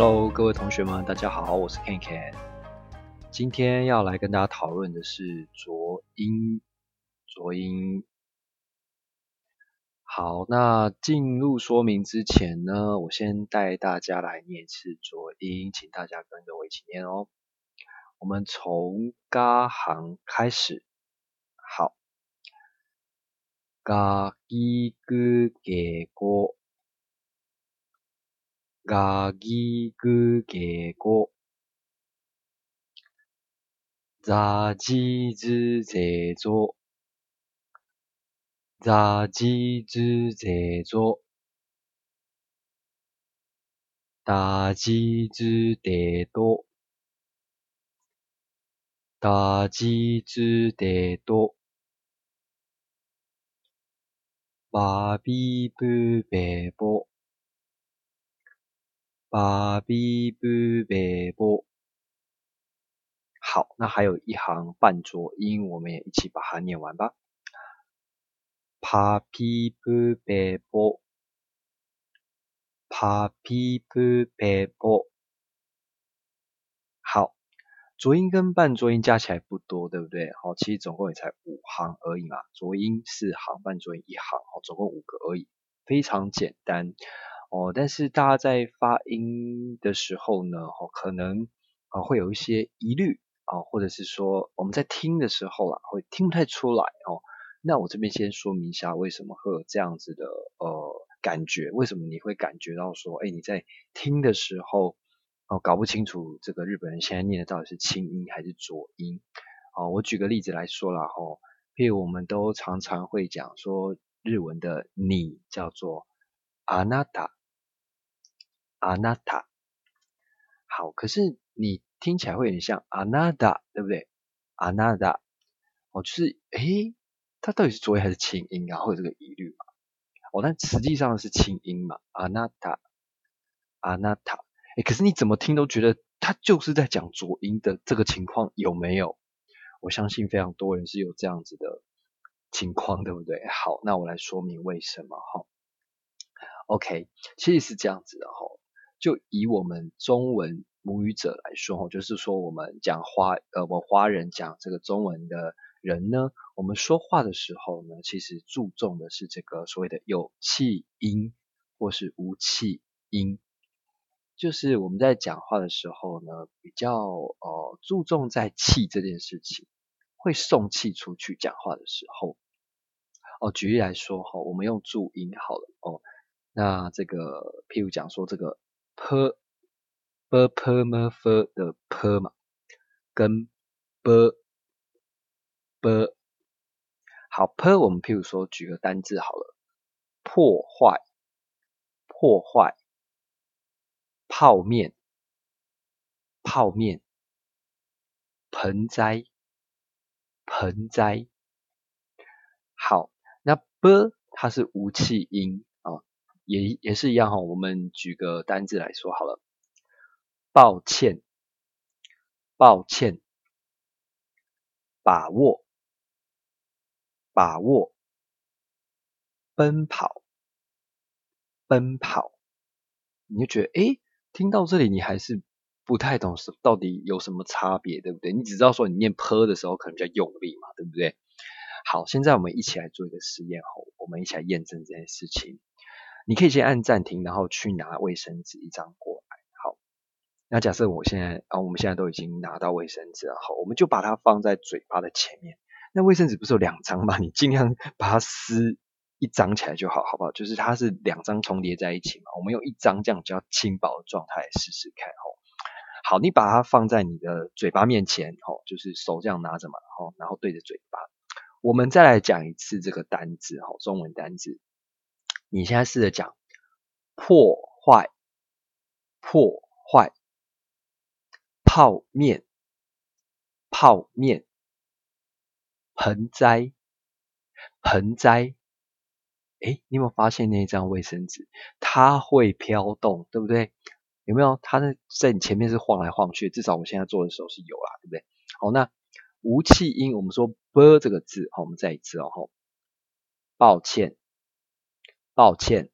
Hello，各位同学们，大家好，我是 Ken Ken。今天要来跟大家讨论的是浊音，浊音。好，那进入说明之前呢，我先带大家来念一次浊音，请大家跟着我一起念哦。我们从嘎行开始，好，嘎伊格给过。がぎぐげご。ざじずぜぞ。ざじずぜぞ。だじずでど。だじずでど。ばびブベボ。巴比布贝波，好，那还有一行半浊音，我们也一起把它念完吧。帕比布贝波，帕比布贝波，好，浊音跟半浊音加起来不多，对不对？好，其实总共也才五行而已嘛，浊音四行，半浊音一行，好，总共五个而已，非常简单。哦，但是大家在发音的时候呢，哦，可能啊会有一些疑虑啊，或者是说我们在听的时候啊，会听不太出来哦。那我这边先说明一下，为什么会有这样子的呃感觉？为什么你会感觉到说，哎，你在听的时候哦，搞不清楚这个日本人现在念的到底是清音还是浊音？哦，我举个例子来说啦，吼，譬如我们都常常会讲说日文的你叫做あなた。 阿那塔，好，可是你听起来会有点像阿那达，对不对？阿那达，哦，就是诶，它到底是浊音还是清音啊？会有这个疑虑嘛？哦，但实际上是清音嘛？阿那塔，阿那塔，诶，可是你怎么听都觉得它就是在讲浊音的这个情况有没有？我相信非常多人是有这样子的情况，对不对？好，那我来说明为什么哈。OK，其实是这样子的哈。就以我们中文母语者来说，哦，就是说我们讲华，呃，我华人讲这个中文的人呢，我们说话的时候呢，其实注重的是这个所谓的有气音或是无气音，就是我们在讲话的时候呢，比较呃注重在气这件事情，会送气出去讲话的时候，哦，举例来说哈，我们用注音好了哦，那这个譬如讲说这个。P b p m f 的 p 嘛，跟 b b 好 p 我们譬如说举个单字好了，破坏破坏泡面泡面盆栽盆栽好，那 b 它是无气音。也也是一样哈，我们举个单字来说好了，抱歉，抱歉，把握，把握，奔跑，奔跑，你就觉得诶，听到这里你还是不太懂是到底有什么差别，对不对？你只知道说你念 p 的时候可能比较用力嘛，对不对？好，现在我们一起来做一个实验后，我们一起来验证这件事情。你可以先按暂停，然后去拿卫生纸一张过来。好，那假设我现在啊，我们现在都已经拿到卫生纸了，好，我们就把它放在嘴巴的前面。那卫生纸不是有两张吗？你尽量把它撕一张起来就好，好不好？就是它是两张重叠在一起嘛。我们用一张这样比较轻薄的状态试试看。哦，好，你把它放在你的嘴巴面前，哦，就是手这样拿着嘛，哦，然后对着嘴巴。我们再来讲一次这个单字，哦，中文单字。你现在试着讲破坏，破坏泡面，泡面盆栽，盆栽。哎，你有没有发现那一张卫生纸它会飘动，对不对？有没有？它在在你前面是晃来晃去，至少我现在做的时候是有啦，对不对？好，那无气音，我们说 b 这个字，好，我们再一次哦，抱歉。抱歉，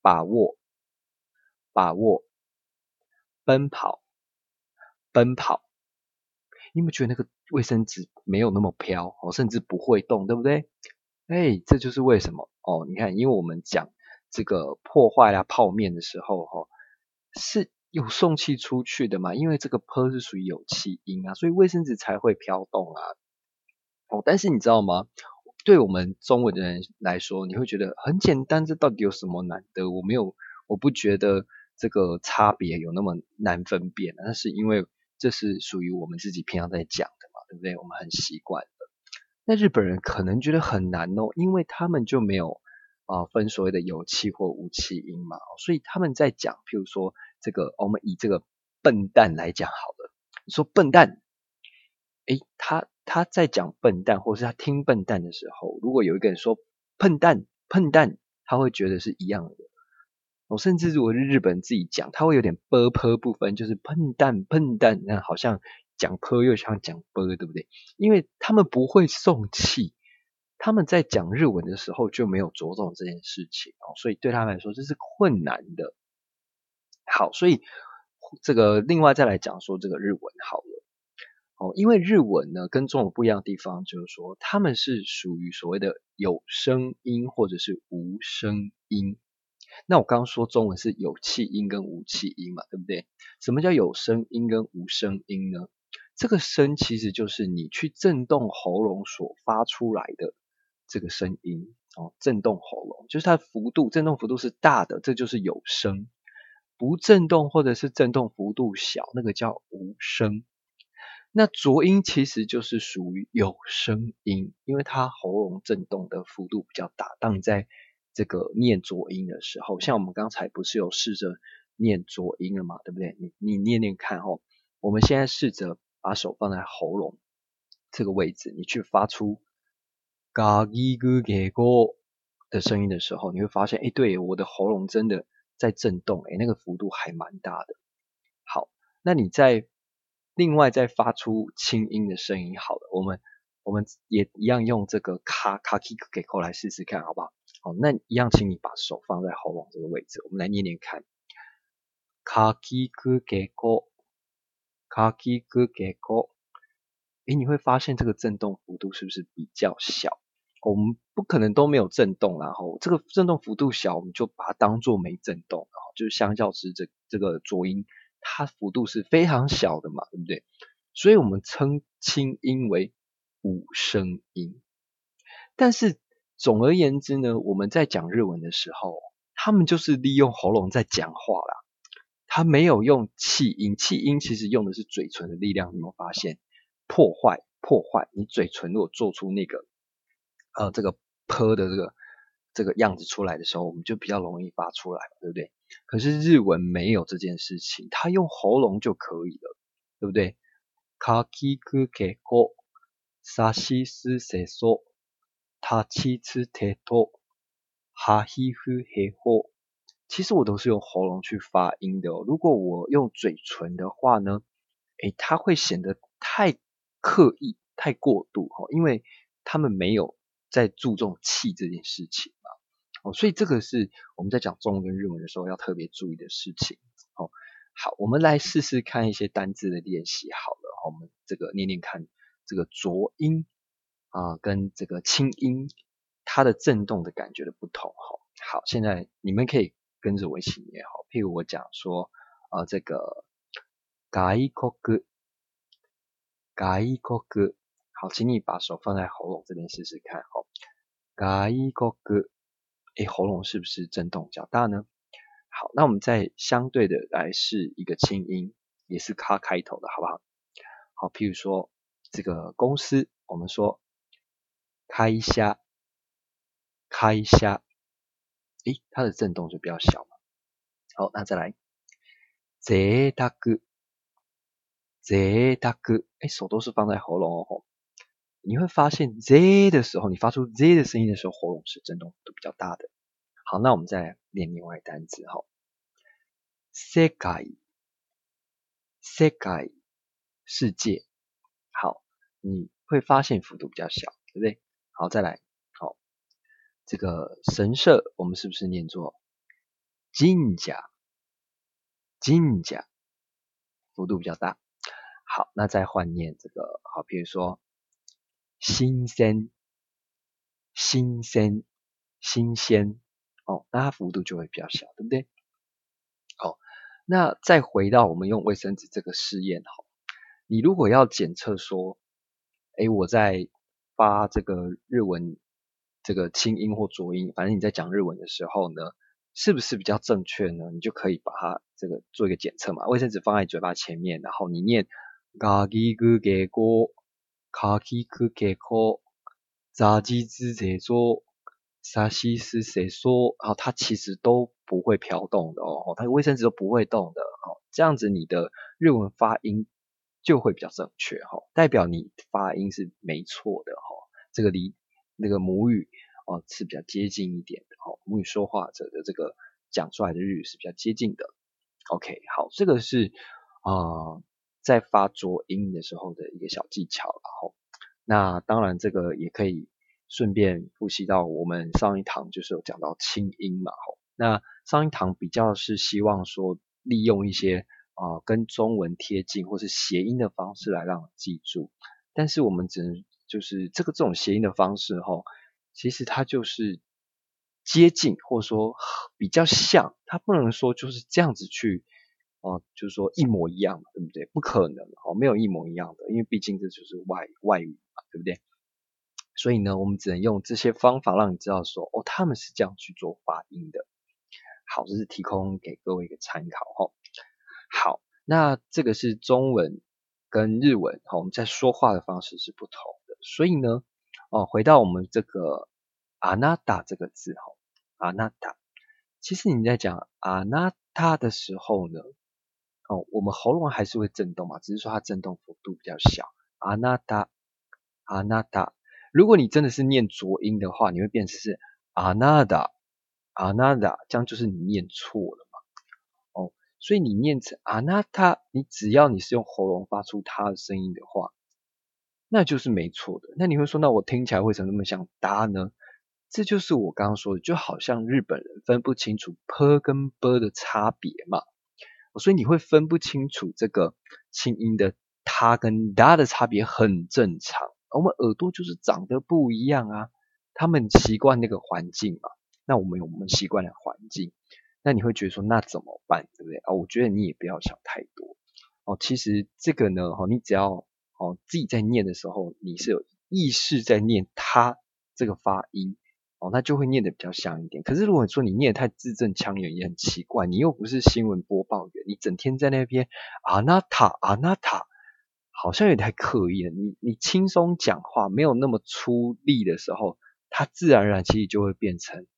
把握，把握，奔跑，奔跑。你有没有觉得那个卫生纸没有那么飘哦，甚至不会动，对不对？哎，这就是为什么哦。你看，因为我们讲这个破坏啊泡面的时候哈，是有送气出去的嘛？因为这个 p 是属于有气音啊，所以卫生纸才会飘动啊。哦，但是你知道吗？对我们中文的人来说，你会觉得很简单，这到底有什么难的？我没有，我不觉得这个差别有那么难分辨。那是因为这是属于我们自己平常在讲的嘛，对不对？我们很习惯的。那日本人可能觉得很难哦，因为他们就没有啊分所谓的有气或无气音嘛，所以他们在讲，譬如说这个，我们以这个笨蛋来讲好了，你说笨蛋，诶，他。他在讲笨蛋，或是他听笨蛋的时候，如果有一个人说笨蛋笨蛋，他会觉得是一样的。我甚至如果是日本自己讲，他会有点啵啵不分，就是笨蛋笨蛋，那好像讲啵又像讲啵，对不对？因为他们不会送气，他们在讲日文的时候就没有着重这件事情哦，所以对他们来说这是困难的。好，所以这个另外再来讲说这个日文好了。哦，因为日文呢跟中文不一样的地方，就是说他们是属于所谓的有声音或者是无声音。那我刚刚说中文是有气音跟无气音嘛，对不对？什么叫有声音跟无声音呢？这个声其实就是你去震动喉咙所发出来的这个声音哦，震动喉咙就是它的幅度，震动幅度是大的，这就是有声；不震动或者是震动幅度小，那个叫无声。那浊音其实就是属于有声音，因为它喉咙震动的幅度比较大。当你在这个念浊音的时候，像我们刚才不是有试着念浊音了嘛，对不对？你你念念看哦。我们现在试着把手放在喉咙这个位置，你去发出嘎叽咕给咕的声音的时候，你会发现，哎，对，我的喉咙真的在震动，哎，那个幅度还蛮大的。好，那你在另外再发出轻音的声音，好了，我们我们也一样用这个卡卡 k 给口来试试看，好不好？好，那一样，请你把手放在喉咙这个位置，我们来念念看，卡 k 给口，卡 k 给口，诶，你会发现这个震动幅度是不是比较小？我们不可能都没有震动，然后这个震动幅度小，我们就把它当做没震动，然后就是相较之这这个浊音。它幅度是非常小的嘛，对不对？所以我们称轻音为无声音。但是总而言之呢，我们在讲日文的时候，他们就是利用喉咙在讲话啦，他没有用气音，气音其实用的是嘴唇的力量。有没有发现？破坏破坏，你嘴唇如果做出那个呃这个泼的这个这个样子出来的时候，我们就比较容易发出来，对不对？可是日文没有这件事情，它用喉咙就可以了，对不对？其实我都是用喉咙去发音的。如果我用嘴唇的话呢，诶，它会显得太刻意、太过度哈，因为他们没有在注重气这件事情。所以这个是我们在讲中文跟日文的时候要特别注意的事情。哦，好，我们来试试看一些单字的练习。好了，我们这个念念看，这个浊音啊跟这个轻音，它的震动的感觉的不同。哈，好，现在你们可以跟着我一起念。好，譬如我讲说，啊，这个外国，外国，好，请你把手放在喉咙这边试试看。好，外国。哎，喉咙是不是震动较大呢？好，那我们再相对的来试一个轻音，也是卡开头的，好不好？好，譬如说这个公司，我们说开一下，开一下，诶，它的震动就比较小嘛。好，那再来，贅大哥，贅大哥，哎，手都是放在喉咙哦。你会发现 z 的时候，你发出 z 的声音的时候，喉咙是震动都比较大的。好，那我们再来练另外一单词哈。世界，世界，世界。好，你会发现幅度比较小，对不对？好，再来。好，这个神社，我们是不是念作金甲？金甲。幅度比较大。好，那再换念这个，好，比如说新鲜、新鲜、新鲜，哦，那它幅度就会比较小，对不对？好，那再回到我们用卫生纸这个试验，哈，你如果要检测说，哎，我在发这个日文这个清音或浊音，反正你在讲日文的时候呢，是不是比较正确呢？你就可以把它这个做一个检测嘛，卫生纸放在嘴巴前面，然后你念嘎叽咕给锅，卡叽咕给锅，炸鸡之这做。沙西是谁说？啊，它其实都不会飘动的哦，它的卫生纸都不会动的哦。这样子你的日文发音就会比较正确哈，代表你发音是没错的哈。这个离那个母语哦是比较接近一点的哦，母语说话者的这个讲出来的日语是比较接近的。OK，好，这个是啊在发浊音的时候的一个小技巧，然后那当然这个也可以。顺便复习到我们上一堂就是有讲到清音嘛，吼，那上一堂比较是希望说利用一些啊跟中文贴近或是谐音的方式来让我记住，但是我们只能就是这个这种谐音的方式吼，其实它就是接近或者说比较像，它不能说就是这样子去哦，就是说一模一样嘛，对不对？不可能哦，没有一模一样的，因为毕竟这就是外外语嘛，对不对？所以呢，我们只能用这些方法让你知道说，哦，他们是这样去做发音的。好，这是提供给各位一个参考哈。好，那这个是中文跟日文，哈，我们在说话的方式是不同的。所以呢，哦，回到我们这个阿那达这个字哈，阿那达，其实你在讲阿那达的时候呢，哦，我们喉咙还是会震动嘛，只是说它震动幅度比较小。阿那达，阿那达。如果你真的是念浊音的话，你会变成是 anada anada，这样就是你念错了嘛？哦，所以你念成 anata，你只要你是用喉咙发出它的声音的话，那就是没错的。那你会说，那我听起来为什么那么像哒呢？这就是我刚刚说的，就好像日本人分不清楚 p 跟 b 的差别嘛。所以你会分不清楚这个清音的它跟哒的差别，很正常。我们耳朵就是长得不一样啊，他们习惯那个环境嘛，那我们有我们习惯的环境，那你会觉得说那怎么办，对不对啊？我觉得你也不要想太多哦。其实这个呢，哈，你只要哦自己在念的时候，你是有意识在念它这个发音哦，那就会念得比较像一点。可是如果说你念得太字正腔圆，也很奇怪，你又不是新闻播报员，你整天在那边啊那塔啊那塔。好像有点太刻意了。你你轻松讲话，没有那么出力的时候，它自然而然其实就会变成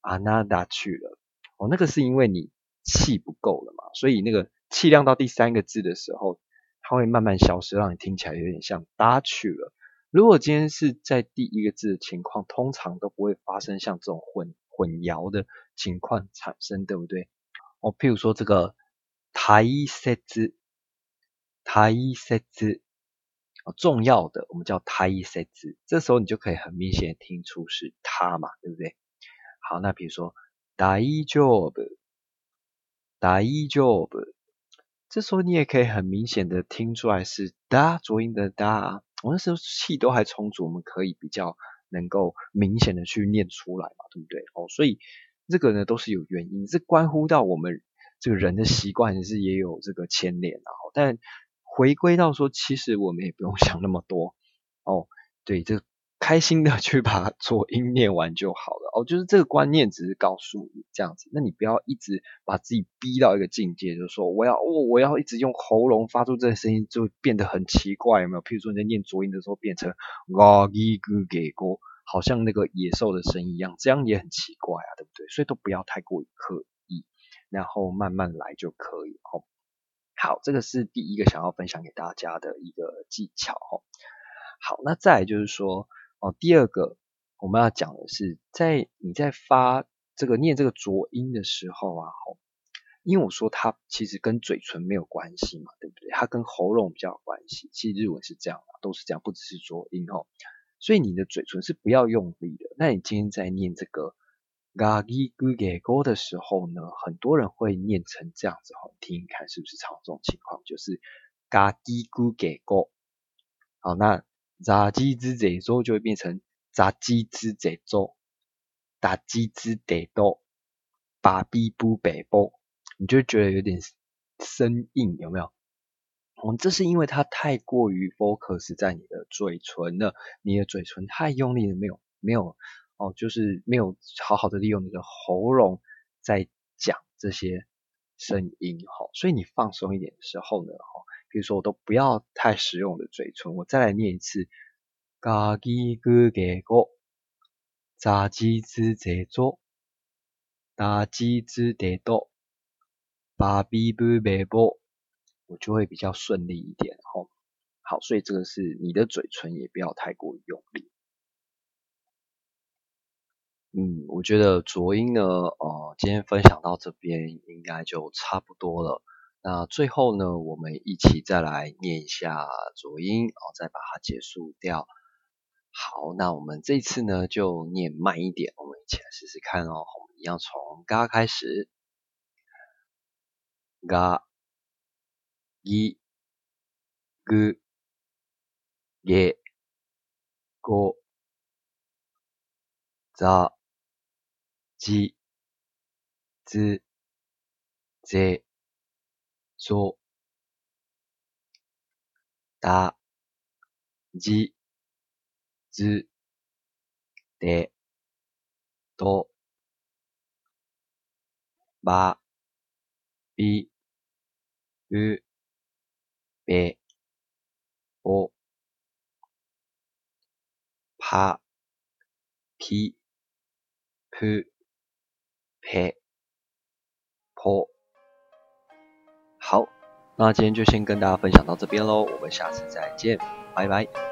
啊那达去了。哦，那个是因为你气不够了嘛，所以那个气量到第三个字的时候，它会慢慢消失，让你听起来有点像达去了。如果今天是在第一个字的情况，通常都不会发生像这种混混淆的情况产生，对不对？哦，譬如说这个台色字。台色字哦，重要的我们叫台色字，这时候你就可以很明显听出是它嘛，对不对？好，那比如说大丈夫，大丈夫，这时候你也可以很明显的听出来是哒浊音的哒，我那时候气都还充足，我们可以比较能够明显的去念出来嘛，对不对？哦，所以这个呢都是有原因，这关乎到我们这个人的习惯是也有这个牵连啊，但。回归到说，其实我们也不用 想那么多哦，对，这开心的去把浊音念完就好了哦。就是这个观念只是告诉你这样子，那你不要一直把自己逼到一个境界，就是说我要哦，我要一直用喉咙发出这个声音，就变得很奇怪，有没有？譬如说你在念浊音的时候，变成哇伊咕给咕，好像那个野兽的声音一样，这样也很奇怪啊，对不对？所以都不要太过于刻意，然后慢慢来就可以哦。好，这个是第一个想要分享给大家的一个技巧哦。好，那再来就是说哦，第二个我们要讲的是，在你在发这个念这个浊音的时候啊，吼，因为我说它其实跟嘴唇没有关系嘛，对不对？它跟喉咙比较有关系。其实日文是这样的，都是这样，不只是浊音哦。所以你的嘴唇是不要用力的。那你今天在念这个嘎叽咕给勾的时候呢，很多人会念成这样子哈，听听看是不是常这种情况，就是嘎叽咕给勾。好，那杂鸡之贼周就会变成杂鸡之贼周，打鸡之得多，把逼不北波，你就觉得有点生硬，有没有？哦，这是因为它太过于 focus 在你的嘴唇了，你的嘴唇太用力了，没有没有。哦，就是没有好好的利用你的喉咙在讲这些声音哈，所以你放松一点的时候呢，哈，比如说我都不要太使用我的嘴唇，我再来念一次，嘎叽咕给咕，炸鸡之在做，打鸡之得多，把比不白波，我就会比较顺利一点哈。好，所以这个是你的嘴唇也不要太过用力。嗯，我觉得浊音呢，呃，今天分享到这边应该就差不多了。那最后呢，我们一起再来念一下浊音，然后再把它结束掉。好，那我们这次呢就念慢一点，我们一起来试试看哦。我们一样从嘎开始，嘎、一、g、ge、go、za。じ、ず、ぜ、 ぞ、だ、じ、ず、で、と、ば、び、う、べ、お、ぱ、ぴ、ぷ、嘿，坡，好，那今天就先跟大家分享到这边喽，我们下次再见，拜拜。